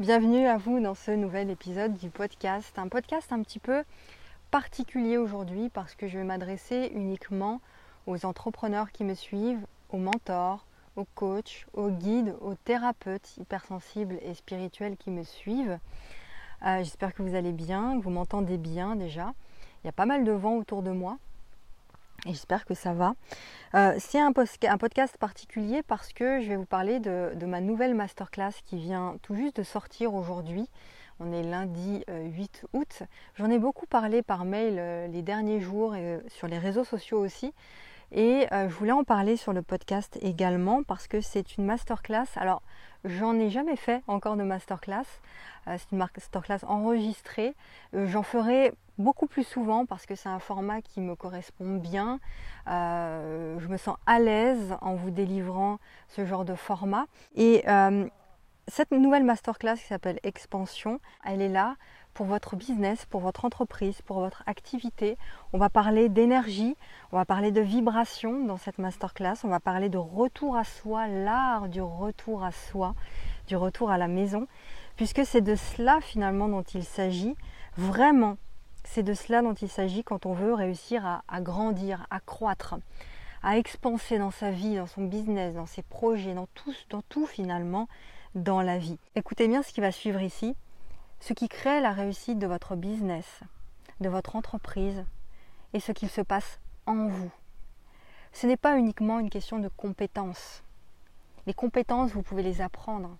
Bienvenue à vous dans ce nouvel épisode du podcast. Un podcast un petit peu particulier aujourd'hui parce que je vais m'adresser uniquement aux entrepreneurs qui me suivent, aux mentors, aux coachs, aux guides, aux thérapeutes hypersensibles et spirituels qui me suivent. Euh, j'espère que vous allez bien, que vous m'entendez bien déjà. Il y a pas mal de vent autour de moi, j'espère que ça va. Euh, c'est un, podcast particulier parce que je vais vous parler de, ma nouvelle masterclass qui vient tout juste de sortir aujourd'hui. On est lundi 8 euh, août. J'en ai beaucoup parlé par mail euh, les derniers jours et sur les réseaux sociaux aussi. Et je voulais en parler sur le podcast également parce que c'est une masterclass. Alors, j'en ai jamais fait encore de masterclass. c'est une masterclass enregistrée. J'en ferai beaucoup plus souvent parce que c'est un format qui me correspond bien. Euh, je me sens à l'aise en vous délivrant ce genre de format. Et euh, cette nouvelle masterclass qui s'appelle Expansion, elle est là pour votre business, pour votre entreprise, pour votre activité. On va parler d'énergie, on va parler de vibration dans cette masterclass, on va parler de retour à soi, l'art du retour à soi, du retour à la maison, puisque c'est de cela finalement dont il s'agit, vraiment c'est de cela dont il s'agit quand on veut réussir à, grandir, à croître, à expanser dans sa vie, dans son business, dans ses projets, dans tout, dans tout finalement dans la vie. Écoutez bien ce qui va suivre ici. Ce qui crée la réussite de votre business, de votre entreprise et ce qu'il se passe en vous. Ce n'est pas uniquement une question de compétences. Les compétences, vous pouvez les apprendre.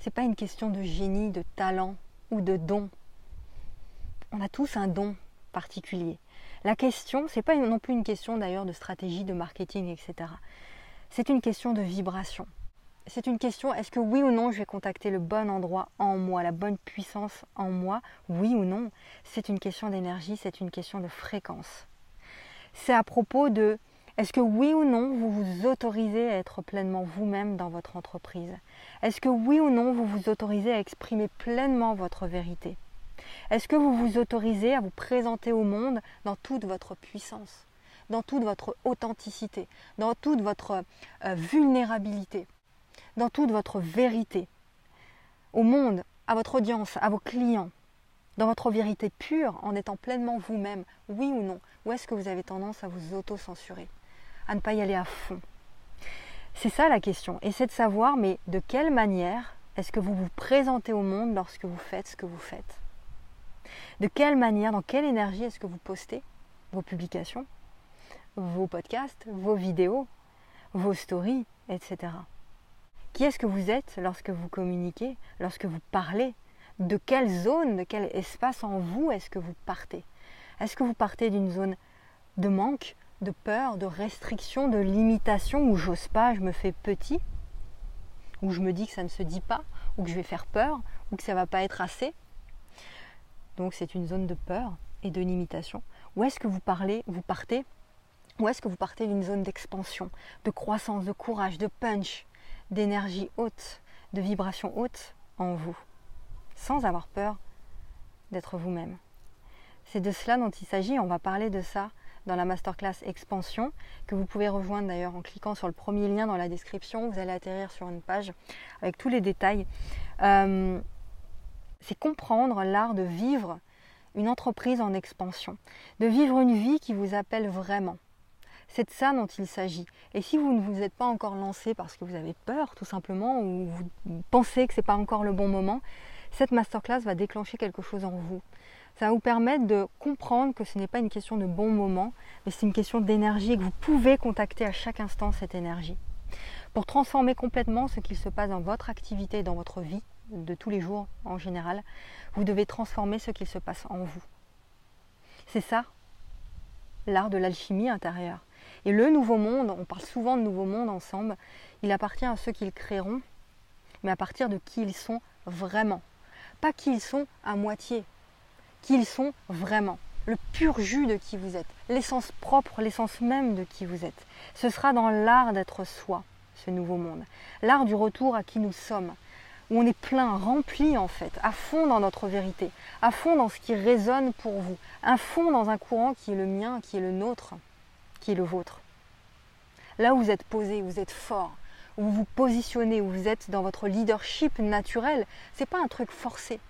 Ce n'est pas une question de génie, de talent ou de don on a tous un don particulier. La question, c'est pas non plus une question d'ailleurs de stratégie, de marketing, etc. C'est une question de vibration. C'est une question, est-ce que oui ou non je vais contacter le bon endroit en moi, la bonne puissance en moi, oui ou non? C'est une question d'énergie, c'est une question de fréquence. C'est à propos de, est-ce que oui ou non vous vous autorisez à être pleinement vous-même dans votre entreprise? Est-ce que oui ou non vous vous autorisez à exprimer pleinement votre vérité? Est-ce que vous vous autorisez à vous présenter au monde dans toute votre puissance, dans toute votre authenticité, dans toute votre euh, vulnérabilité, dans toute votre vérité, au monde, à votre audience, à vos clients, dans votre vérité pure, en étant pleinement vous-même, oui ou non Ou est-ce que vous avez tendance à vous auto-censurer, à ne pas y aller à fond? C'est ça la question. Et c'est de savoir, mais de quelle manière est-ce que vous vous présentez au monde lorsque vous faites ce que vous faites? De quelle manière, dans quelle énergie est-ce que vous postez vos publications, vos podcasts, vos vidéos, vos stories, etc. Qui est-ce que vous êtes lorsque vous communiquez, lorsque vous parlez? De quelle zone, de quel espace en vous est-ce que vous partez? Est-ce que vous partez d'une zone de manque, de peur, de restriction, de limitation, où j'ose pas, je me fais petit, où je me dis que ça ne se dit pas, ou que je vais faire peur, ou que ça va pas être assez? Donc c'est une zone de peur et de limitation. Où est-ce que vous parlez, vous partez? Où est-ce que vous partez d'une zone d'expansion, de croissance, de courage, de punch, d'énergie haute, de vibration haute en vous, sans avoir peur d'être vous-même. C'est de cela dont il s'agit. On va parler de ça dans la masterclass expansion que vous pouvez rejoindre d'ailleurs en cliquant sur le premier lien dans la description. Vous allez atterrir sur une page avec tous les détails. Euh, c'est comprendre l'art de vivre une entreprise en expansion, de vivre une vie qui vous appelle vraiment. C'est de ça dont il s'agit. Et si vous ne vous êtes pas encore lancé parce que vous avez peur tout simplement ou vous pensez que ce n'est pas encore le bon moment, cette masterclass va déclencher quelque chose en vous. Ça va vous permettre de comprendre que ce n'est pas une question de bon moment, mais c'est une question d'énergie et que vous pouvez contacter à chaque instant cette énergie. Pour transformer complètement ce qu'il se passe dans votre activité, dans votre vie, de tous les jours en général, vous devez transformer ce qu'il se passe en vous. C'est ça, l'art de l'alchimie intérieure. Et le nouveau monde, on parle souvent de nouveau monde ensemble, il appartient à ceux qui le créeront, mais à partir de qui ils sont vraiment. Pas qui ils sont à moitié, qui ils sont vraiment. Le pur jus de qui vous êtes, l'essence propre, l'essence même de qui vous êtes. Ce sera dans l'art d'être soi, ce nouveau monde. L'art du retour à qui nous sommes, où on est plein, rempli en fait, à fond dans notre vérité, à fond dans ce qui résonne pour vous, à fond dans un courant qui est le mien, qui est le nôtre, qui est le vôtre. Là où vous êtes posé, vous êtes fort, où vous vous positionnez, où vous êtes dans votre leadership naturel. C'est pas un truc forcé.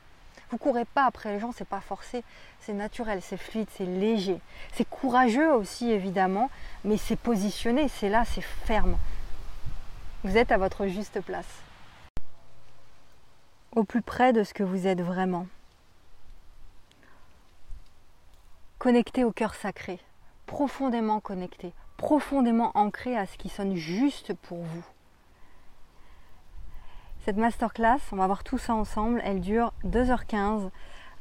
Vous courez pas après les gens, c'est pas forcé, c'est naturel, c'est fluide, c'est léger. C'est courageux aussi évidemment, mais c'est positionné, c'est là, c'est ferme. Vous êtes à votre juste place. Au plus près de ce que vous êtes vraiment. Connecté au cœur sacré, profondément connecté, profondément ancré à ce qui sonne juste pour vous. Cette masterclass, on va voir tout ça ensemble, elle dure 2h15.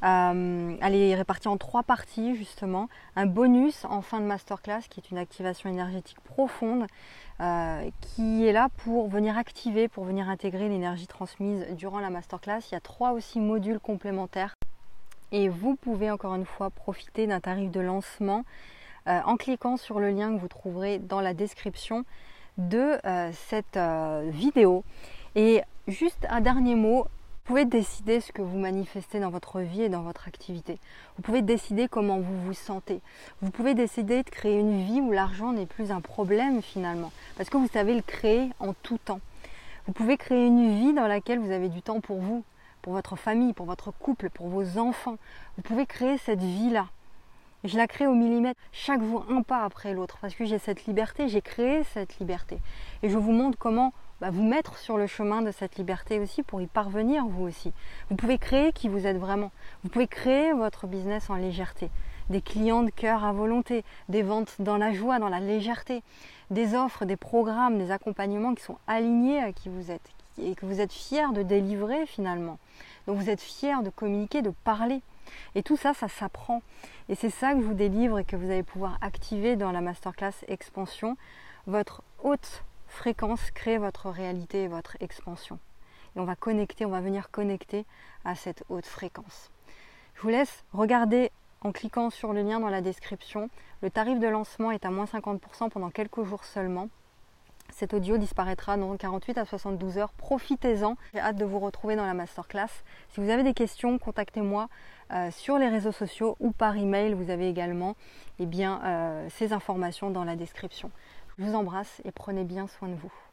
Euh, elle est répartie en trois parties justement. Un bonus en fin de masterclass qui est une activation énergétique profonde euh, qui est là pour venir activer, pour venir intégrer l'énergie transmise durant la masterclass. Il y a trois aussi modules complémentaires et vous pouvez encore une fois profiter d'un tarif de lancement euh, en cliquant sur le lien que vous trouverez dans la description de cette vidéo. Et juste un dernier mot, vous pouvez décider ce que vous manifestez dans votre vie et dans votre activité. Vous pouvez décider comment vous vous sentez. Vous pouvez décider de créer une vie où l'argent n'est plus un problème finalement, parce que vous savez le créer en tout temps. Vous pouvez créer une vie dans laquelle vous avez du temps pour vous, pour votre famille, pour votre couple, pour vos enfants. Vous pouvez créer cette vie-là. Je la crée au millimètre, chaque jour un pas après l'autre, parce que j'ai cette liberté, j'ai créé cette liberté. Et je vous montre comment bah, vous mettre sur le chemin de cette liberté aussi pour y parvenir vous aussi. Vous pouvez créer qui vous êtes vraiment. Vous pouvez créer votre business en légèreté. Des clients de cœur à volonté, des ventes dans la joie, dans la légèreté, des offres, des programmes, des accompagnements qui sont alignés à qui vous êtes et que vous êtes fier de délivrer finalement. Donc vous êtes fier de communiquer, de parler. Et tout ça, ça s'apprend. Et c'est ça que je vous délivre et que vous allez pouvoir activer dans la masterclass expansion. Votre haute fréquence crée votre réalité et votre expansion. Et on va connecter, on va venir connecter à cette haute fréquence. Je vous laisse regarder en cliquant sur le lien dans la description. Le tarif de lancement est à moins 50% pendant quelques jours seulement. Cet audio disparaîtra dans 48 à 72 heures. Profitez-en. J'ai hâte de vous retrouver dans la masterclass. Si vous avez des questions, contactez-moi euh, sur les réseaux sociaux ou par email. Vous avez également eh euh, ces informations dans la description. Je vous embrasse et prenez bien soin de vous.